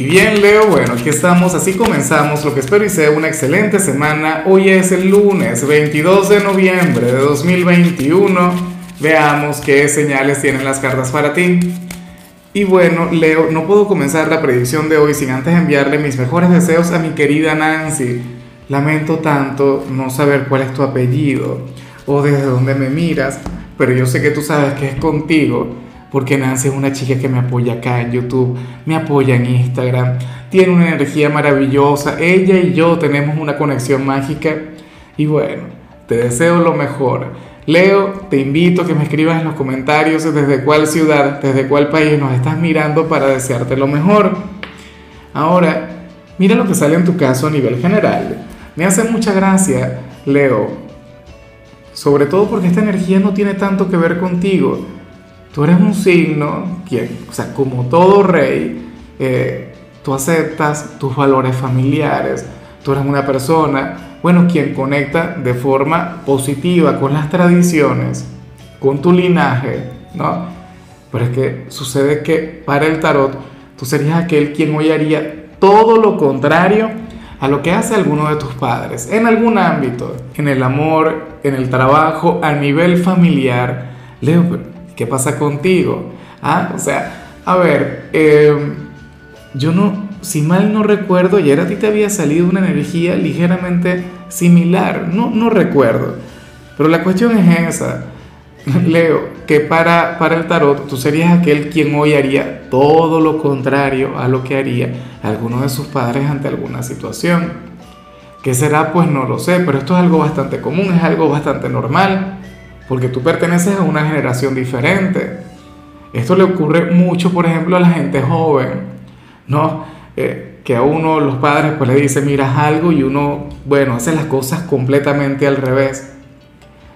Y bien, Leo, bueno, aquí estamos, así comenzamos lo que espero y sea una excelente semana. Hoy es el lunes 22 de noviembre de 2021. Veamos qué señales tienen las cartas para ti. Y bueno, Leo, no puedo comenzar la predicción de hoy sin antes enviarle mis mejores deseos a mi querida Nancy. Lamento tanto no saber cuál es tu apellido o desde dónde me miras, pero yo sé que tú sabes que es contigo porque Nancy es una chica que me apoya acá en YouTube, me apoya en Instagram, tiene una energía maravillosa, ella y yo tenemos una conexión mágica y bueno, te deseo lo mejor. Leo, te invito a que me escribas en los comentarios desde cuál ciudad, desde cuál país nos estás mirando para desearte lo mejor. Ahora, mira lo que sale en tu caso a nivel general. Me hace mucha gracia, Leo, sobre todo porque esta energía no tiene tanto que ver contigo Tú eres un signo que, o sea, como todo rey, eh, tú aceptas tus valores familiares, tú eres una persona, bueno, quien conecta de forma positiva con las tradiciones, con tu linaje, ¿no? Pero es que sucede que para el tarot, tú serías aquel quien hoy haría todo lo contrario a lo que hace alguno de tus padres, en algún ámbito, en el amor, en el trabajo, a nivel familiar. Leo, ¿Qué pasa contigo? Ah, o sea, a ver, em, yo no, si mal no recuerdo, ayer a ti te había salido una energía ligeramente similar, no, no recuerdo, pero la cuestión es esa, Leo, que para, para el tarot tú serías aquel quien hoy haría todo lo contrario a lo que haría alguno de sus padres ante alguna situación. ¿Qué será? Pues no lo sé, pero esto es algo bastante común, es algo bastante normal porque tú perteneces a una generación diferente. Esto le ocurre mucho, por ejemplo, a la gente joven, ¿no? Eh, que a uno los padres pues le dicen, miras algo y uno, bueno, hace las cosas completamente al revés.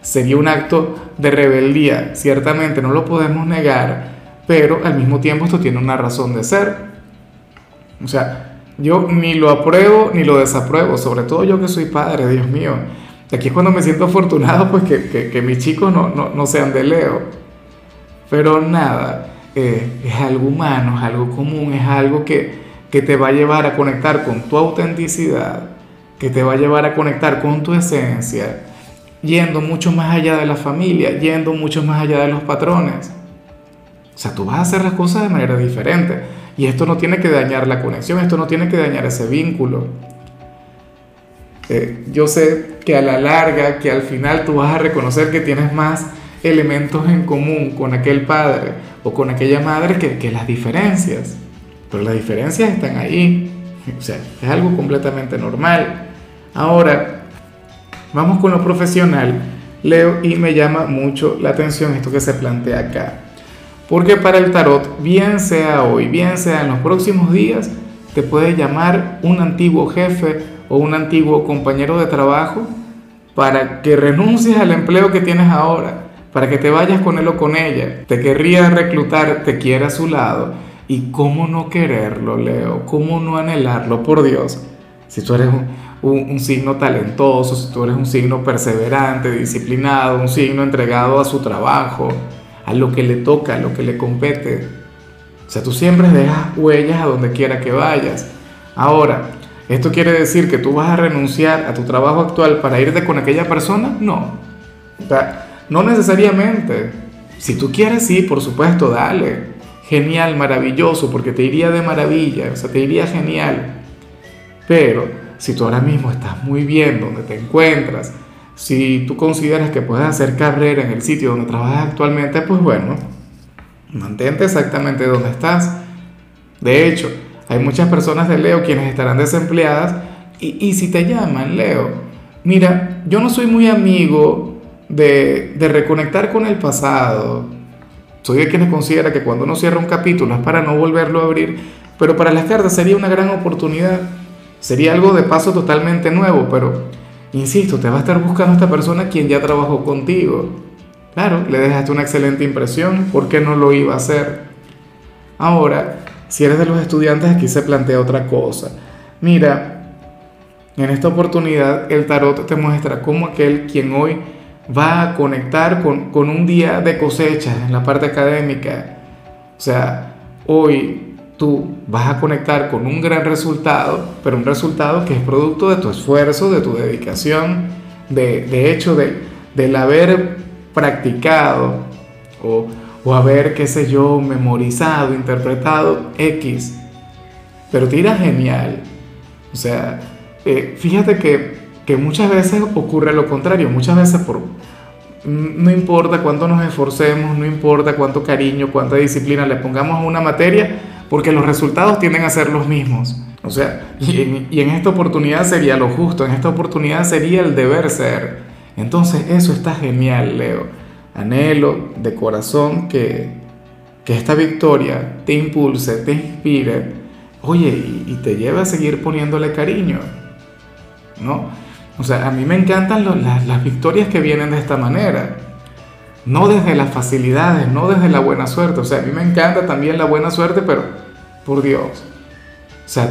Sería un acto de rebeldía, ciertamente no lo podemos negar, pero al mismo tiempo esto tiene una razón de ser. O sea, yo ni lo apruebo ni lo desapruebo, sobre todo yo que soy padre, Dios mío. Aquí es cuando me siento afortunado, pues que, mis chicos no, sean de Leo. Pero nada, eh, es algo humano, es algo común, es algo que, que te va a llevar a conectar con tu autenticidad, que te va a llevar a conectar con tu esencia, yendo mucho más allá de la familia, yendo mucho más allá de los patrones. O sea, tú vas a hacer las cosas de manera diferente. Y esto no tiene que dañar la conexión, esto no tiene que dañar ese vínculo. Eh, yo sé que a la larga, que al final tú vas a reconocer que tienes más elementos en común con aquel padre o con aquella madre que, que las diferencias. Pero las diferencias están ahí. O sea, es algo completamente normal. Ahora, vamos con lo profesional. Leo y me llama mucho la atención esto que se plantea acá. Porque para el tarot, bien sea hoy, bien sea en los próximos días, te puede llamar un antiguo jefe o un antiguo compañero de trabajo para que renuncies al empleo que tienes ahora, para que te vayas con él o con ella. Te querría reclutar, te quiere a su lado. ¿Y cómo no quererlo, Leo? ¿Cómo no anhelarlo? Por Dios. Si tú eres un, signo talentoso, si tú eres un signo perseverante, disciplinado, un signo entregado a su trabajo, a lo que le toca, a lo que le compete. O sea, tú siempre dejas huellas a donde quiera que vayas. Ahora, ¿Esto quiere decir que tú vas a renunciar a tu trabajo actual para irte con aquella persona? No. no necesariamente. Si tú quieres, sí, por supuesto, dale. Genial, maravilloso, porque te iría de maravilla, o sea, te iría genial. Pero si tú ahora mismo estás muy bien donde te encuentras, si tú consideras que puedes hacer carrera en el sitio donde trabajas actualmente, pues bueno, mantente exactamente donde estás. De hecho, hay muchas personas de Leo quienes estarán desempleadas y, si te llaman, Leo, mira, yo no soy muy amigo de, de reconectar con el pasado. Soy de quienes considera que cuando uno cierra un capítulo es para no volverlo a abrir, pero para las cartas sería una gran oportunidad. Sería algo de paso totalmente nuevo, pero insisto, te va a estar buscando esta persona quien ya trabajó contigo. Claro, le dejaste una excelente impresión, ¿por qué no lo iba a hacer? Ahora, si eres de los estudiantes, aquí se plantea otra cosa. Mira, en esta oportunidad el tarot te muestra cómo aquel quien hoy va a conectar con, un día de cosecha en la parte académica. O sea, hoy tú vas a conectar con un gran resultado, pero un resultado que es producto de tu esfuerzo, de tu dedicación, de, de hecho de, del haber practicado o, o haber, qué sé yo, memorizado, interpretado X, pero te irá genial. O sea, eh, fíjate que, que muchas veces ocurre lo contrario, muchas veces por, no importa cuánto nos esforcemos, no importa cuánto cariño, cuánta disciplina le pongamos a una materia, porque los resultados tienden a ser los mismos. O sea, y en, esta oportunidad sería lo justo, en esta oportunidad sería el deber ser. Entonces eso está genial, Leo. Anhelo de corazón que, que esta victoria te impulse, te inspire, oye, y, te lleve a seguir poniéndole cariño. ¿No? O sea, a mí me encantan las, las victorias que vienen de esta manera. No desde las facilidades, no desde la buena suerte. O sea, a mí me encanta también la buena suerte, pero por Dios. O sea,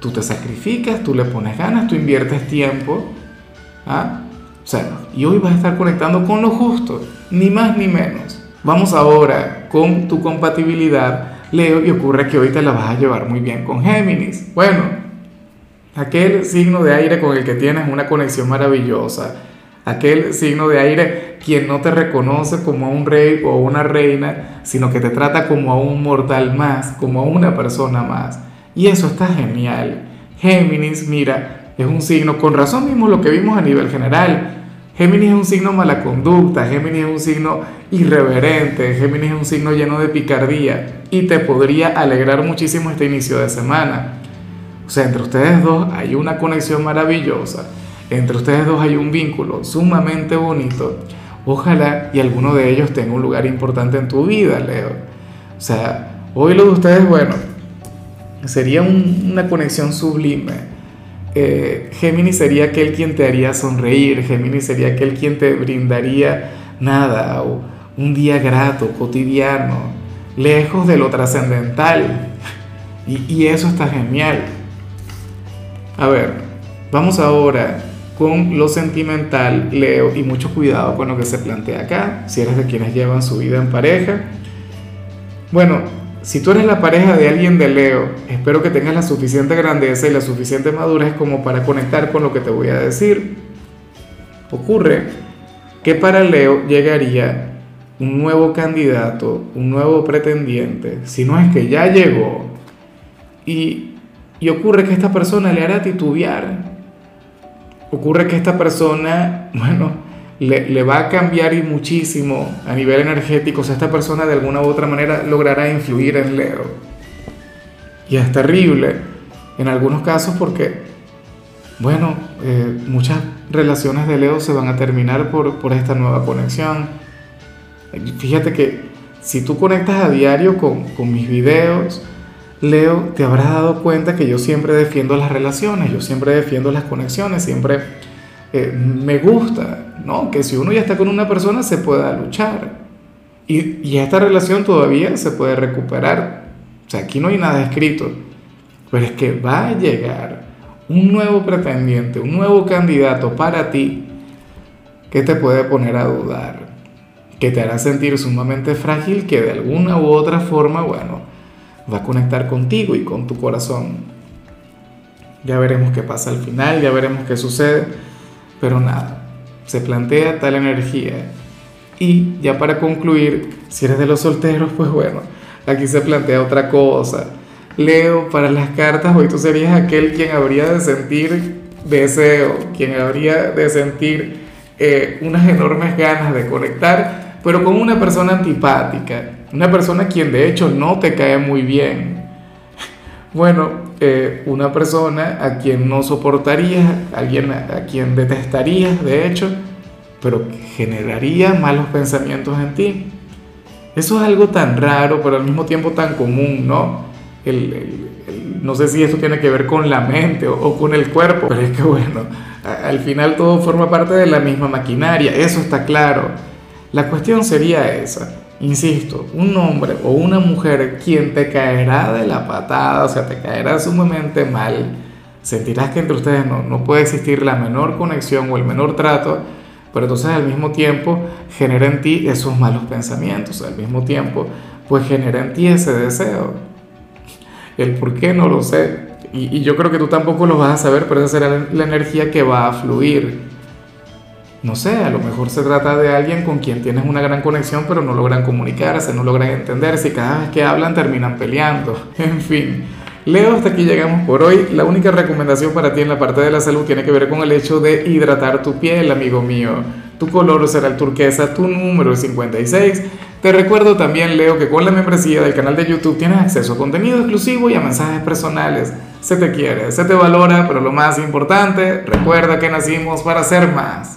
tú te sacrificas, tú le pones ganas, tú inviertes tiempo. ¿ah? O sea, y hoy vas a estar conectando con lo justo, ni más ni menos. Vamos ahora con tu compatibilidad, Leo, y ocurre que hoy te la vas a llevar muy bien con Géminis. Bueno, aquel signo de aire con el que tienes una conexión maravillosa, aquel signo de aire quien no te reconoce como a un rey o una reina, sino que te trata como a un mortal más, como a una persona más. Y eso está genial. Géminis, mira, es un signo, con razón mismo lo que vimos a nivel general. Géminis es un signo mala conducta, Géminis es un signo irreverente, Géminis es un signo lleno de picardía y te podría alegrar muchísimo este inicio de semana. O sea, entre ustedes dos hay una conexión maravillosa, entre ustedes dos hay un vínculo sumamente bonito. Ojalá y alguno de ellos tenga un lugar importante en tu vida, Leo. O sea, hoy lo de ustedes, bueno, sería una conexión sublime. Eh, Géminis sería aquel quien te haría sonreír, Géminis sería aquel quien te brindaría nada, o un día grato, cotidiano, lejos de lo trascendental. y eso está genial. A ver, vamos ahora con lo sentimental, Leo, y mucho cuidado con lo que se plantea acá, si eres de quienes llevan su vida en pareja. Bueno, si tú eres la pareja de alguien de Leo, espero que tengas la suficiente grandeza y la suficiente madurez como para conectar con lo que te voy a decir. Ocurre que para Leo llegaría un nuevo candidato, un nuevo pretendiente, si no es que ya llegó, y y ocurre que esta persona le hará titubear. Ocurre que esta persona, bueno, le, va a cambiar y muchísimo a nivel energético. O sea, esta persona de alguna u otra manera logrará influir en Leo. Y es terrible en algunos casos porque, bueno, eh, muchas relaciones de Leo se van a terminar por, por esta nueva conexión. Fíjate que si tú conectas a diario con, con mis videos, Leo, te habrás dado cuenta que yo siempre defiendo las relaciones, yo siempre defiendo las conexiones, siempre eh, me gusta, ¿no? Que si uno ya está con una persona se pueda luchar. Y, y, esta relación todavía se puede recuperar. O sea, aquí no hay nada escrito. Pero es que va a llegar un nuevo pretendiente, un nuevo candidato para ti que te puede poner a dudar, que te hará sentir sumamente frágil, que de alguna u otra forma, bueno, va a conectar contigo y con tu corazón. Ya veremos qué pasa al final, ya veremos qué sucede, pero nada, se plantea tal energía. Y ya para concluir, si eres de los solteros, pues bueno, aquí se plantea otra cosa. Leo, para las cartas, hoy tú serías aquel quien habría de sentir deseo, quien habría de sentir eh, unas enormes ganas de conectar, pero con una persona antipática, una persona quien de hecho no te cae muy bien. Bueno, eh, una persona a quien no soportarías, alguien a, quien detestarías de hecho, pero que generaría malos pensamientos en ti. Eso es algo tan raro, pero al mismo tiempo tan común, ¿no? no sé si esto tiene que ver con la mente o, con el cuerpo, pero es que bueno, al final todo forma parte de la misma maquinaria, eso está claro. La cuestión sería esa Insisto, un hombre o una mujer quien te caerá de la patada, o sea, te caerá sumamente mal, sentirás que entre ustedes no, no puede existir la menor conexión o el menor trato, pero entonces al mismo tiempo genera en ti esos malos pensamientos, al mismo tiempo pues genera en ti ese deseo. El por qué no lo sé. Y, yo creo que tú tampoco lo vas a saber, pero esa será la energía que va a fluir. No sé, a lo mejor se trata de alguien con quien tienes una gran conexión, pero no logran comunicarse, no logran entenderse y cada vez que hablan terminan peleando. En fin. Leo, hasta aquí llegamos por hoy. La única recomendación para ti en la parte de la salud tiene que ver con el hecho de hidratar tu piel, amigo mío. Tu color será el turquesa, tu número es 56. Te recuerdo también, Leo, que con la membresía del canal de YouTube tienes acceso a contenido exclusivo y a mensajes personales. Se te quiere, se te valora, pero lo más importante, recuerda que nacimos para ser más.